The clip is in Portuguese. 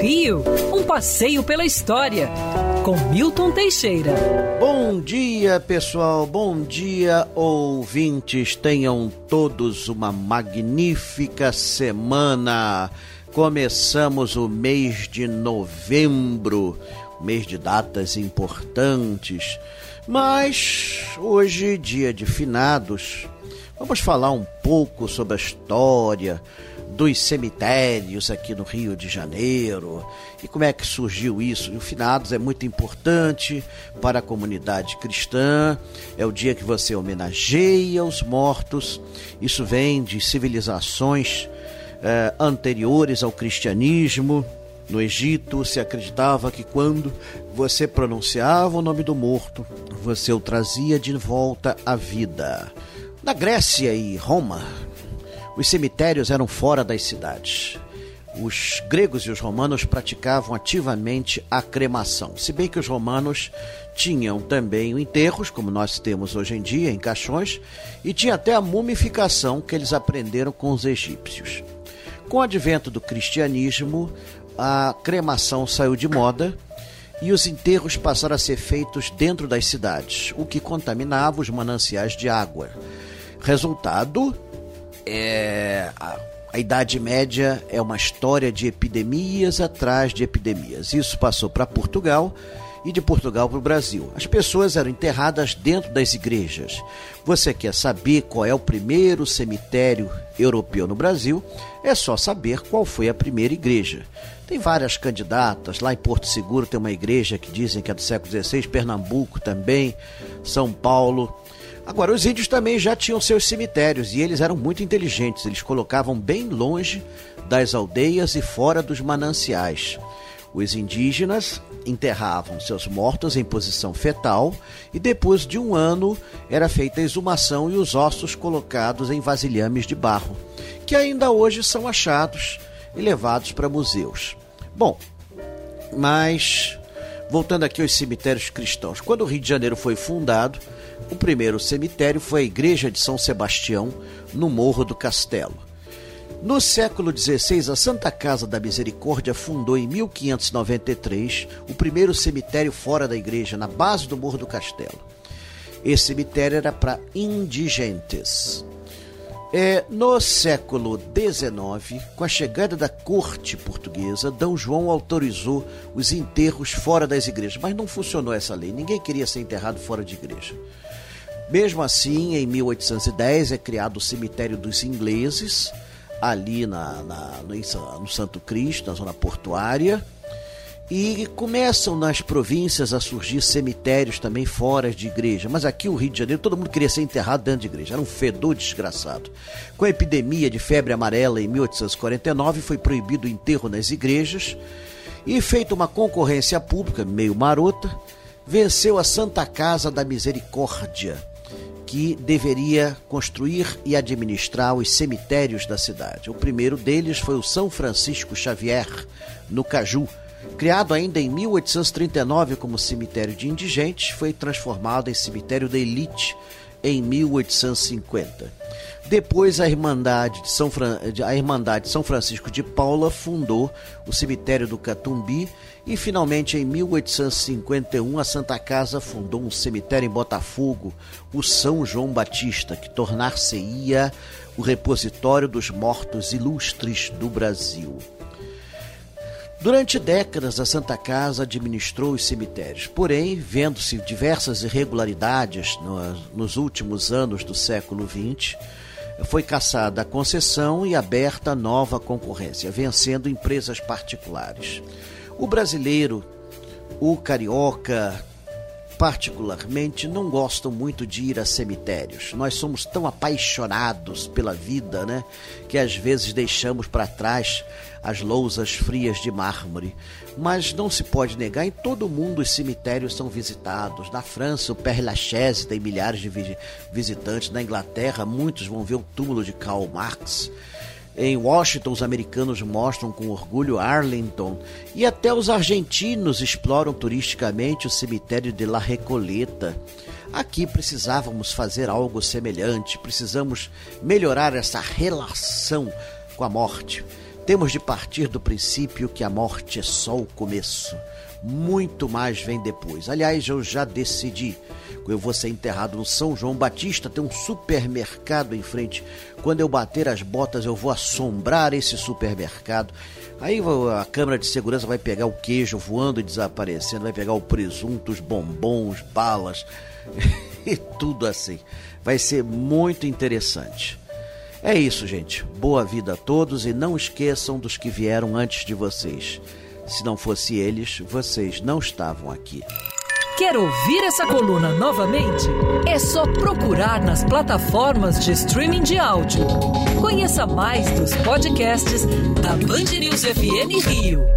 Rio, um passeio pela história, com Milton Teixeira. Bom dia, pessoal. Bom dia, ouvintes. Tenham todos uma magnífica semana. Começamos o mês de novembro, mês de datas importantes. Mas hoje, dia de finados, vamos falar um pouco sobre a história dos cemitérios aqui no Rio de Janeiro e como é que surgiu isso. o finados é muito importante para a comunidade cristã, é o dia que você homenageia os mortos. Isso vem de civilizações eh, anteriores ao cristianismo. No Egito se acreditava que quando você pronunciava o nome do morto, você o trazia de volta à vida. Na Grécia e Roma, os cemitérios eram fora das cidades. Os gregos e os romanos praticavam ativamente a cremação, se bem que os romanos tinham também enterros, como nós temos hoje em dia, em caixões, e tinha até a mumificação que eles aprenderam com os egípcios. Com o advento do cristianismo, a cremação saiu de moda e os enterros passaram a ser feitos dentro das cidades, o que contaminava os mananciais de água. Resultado, é, a, a Idade Média é uma história de epidemias atrás de epidemias. Isso passou para Portugal e de Portugal para o Brasil. As pessoas eram enterradas dentro das igrejas. Você quer saber qual é o primeiro cemitério europeu no Brasil? É só saber qual foi a primeira igreja. Tem várias candidatas. Lá em Porto Seguro tem uma igreja que dizem que é do século XVI, Pernambuco também, São Paulo. Agora, os índios também já tinham seus cemitérios e eles eram muito inteligentes. Eles colocavam bem longe das aldeias e fora dos mananciais. Os indígenas enterravam seus mortos em posição fetal e depois de um ano era feita a exumação e os ossos colocados em vasilhames de barro, que ainda hoje são achados e levados para museus. Bom, mas voltando aqui aos cemitérios cristãos, quando o Rio de Janeiro foi fundado, o primeiro cemitério foi a Igreja de São Sebastião, no Morro do Castelo. No século XVI, a Santa Casa da Misericórdia fundou em 1593 o primeiro cemitério fora da igreja, na base do Morro do Castelo. Esse cemitério era para indigentes. É, no século XIX, com a chegada da corte portuguesa, D. João autorizou os enterros fora das igrejas, mas não funcionou essa lei. Ninguém queria ser enterrado fora de igreja. Mesmo assim, em 1810 é criado o cemitério dos ingleses, ali na, na no, no Santo Cristo, na zona portuária. E começam nas províncias a surgir cemitérios também fora de igreja. Mas aqui o Rio de Janeiro, todo mundo queria ser enterrado dentro de igreja. Era um fedor desgraçado. Com a epidemia de febre amarela em 1849, foi proibido o enterro nas igrejas. E feita uma concorrência pública meio marota, venceu a Santa Casa da Misericórdia que deveria construir e administrar os cemitérios da cidade. O primeiro deles foi o São Francisco Xavier, no Caju. Criado ainda em 1839 como cemitério de indigentes, foi transformado em cemitério da elite em 1850. Depois, a Irmandade de São, Fran... a Irmandade de São Francisco de Paula fundou o cemitério do Catumbi e, finalmente, em 1851, a Santa Casa fundou um cemitério em Botafogo, o São João Batista, que tornar-se-ia o repositório dos mortos ilustres do Brasil. Durante décadas, a Santa Casa administrou os cemitérios, porém, vendo-se diversas irregularidades nos últimos anos do século XX, foi caçada a concessão e aberta nova concorrência, vencendo empresas particulares. O brasileiro, o carioca, particularmente, não gostam muito de ir a cemitérios. Nós somos tão apaixonados pela vida, né, que às vezes deixamos para trás as lousas frias de mármore. Mas não se pode negar, em todo o mundo os cemitérios são visitados. Na França, o Père Lachaise tem milhares de visitantes. Na Inglaterra, muitos vão ver o túmulo de Karl Marx. Em Washington, os americanos mostram com orgulho Arlington e até os argentinos exploram turisticamente o cemitério de La Recoleta. Aqui precisávamos fazer algo semelhante, precisamos melhorar essa relação com a morte Temos de partir do princípio que a morte é só o começo. Muito mais vem depois. Aliás, eu já decidi. Eu vou ser enterrado no São João Batista, tem um supermercado em frente. Quando eu bater as botas, eu vou assombrar esse supermercado. Aí a câmera de segurança vai pegar o queijo voando e desaparecendo, vai pegar o presunto, os bombons, balas e tudo assim. Vai ser muito interessante. É isso, gente. Boa vida a todos e não esqueçam dos que vieram antes de vocês. Se não fosse eles, vocês não estavam aqui. Quer ouvir essa coluna novamente? É só procurar nas plataformas de streaming de áudio. Conheça mais dos podcasts da Band News FM Rio.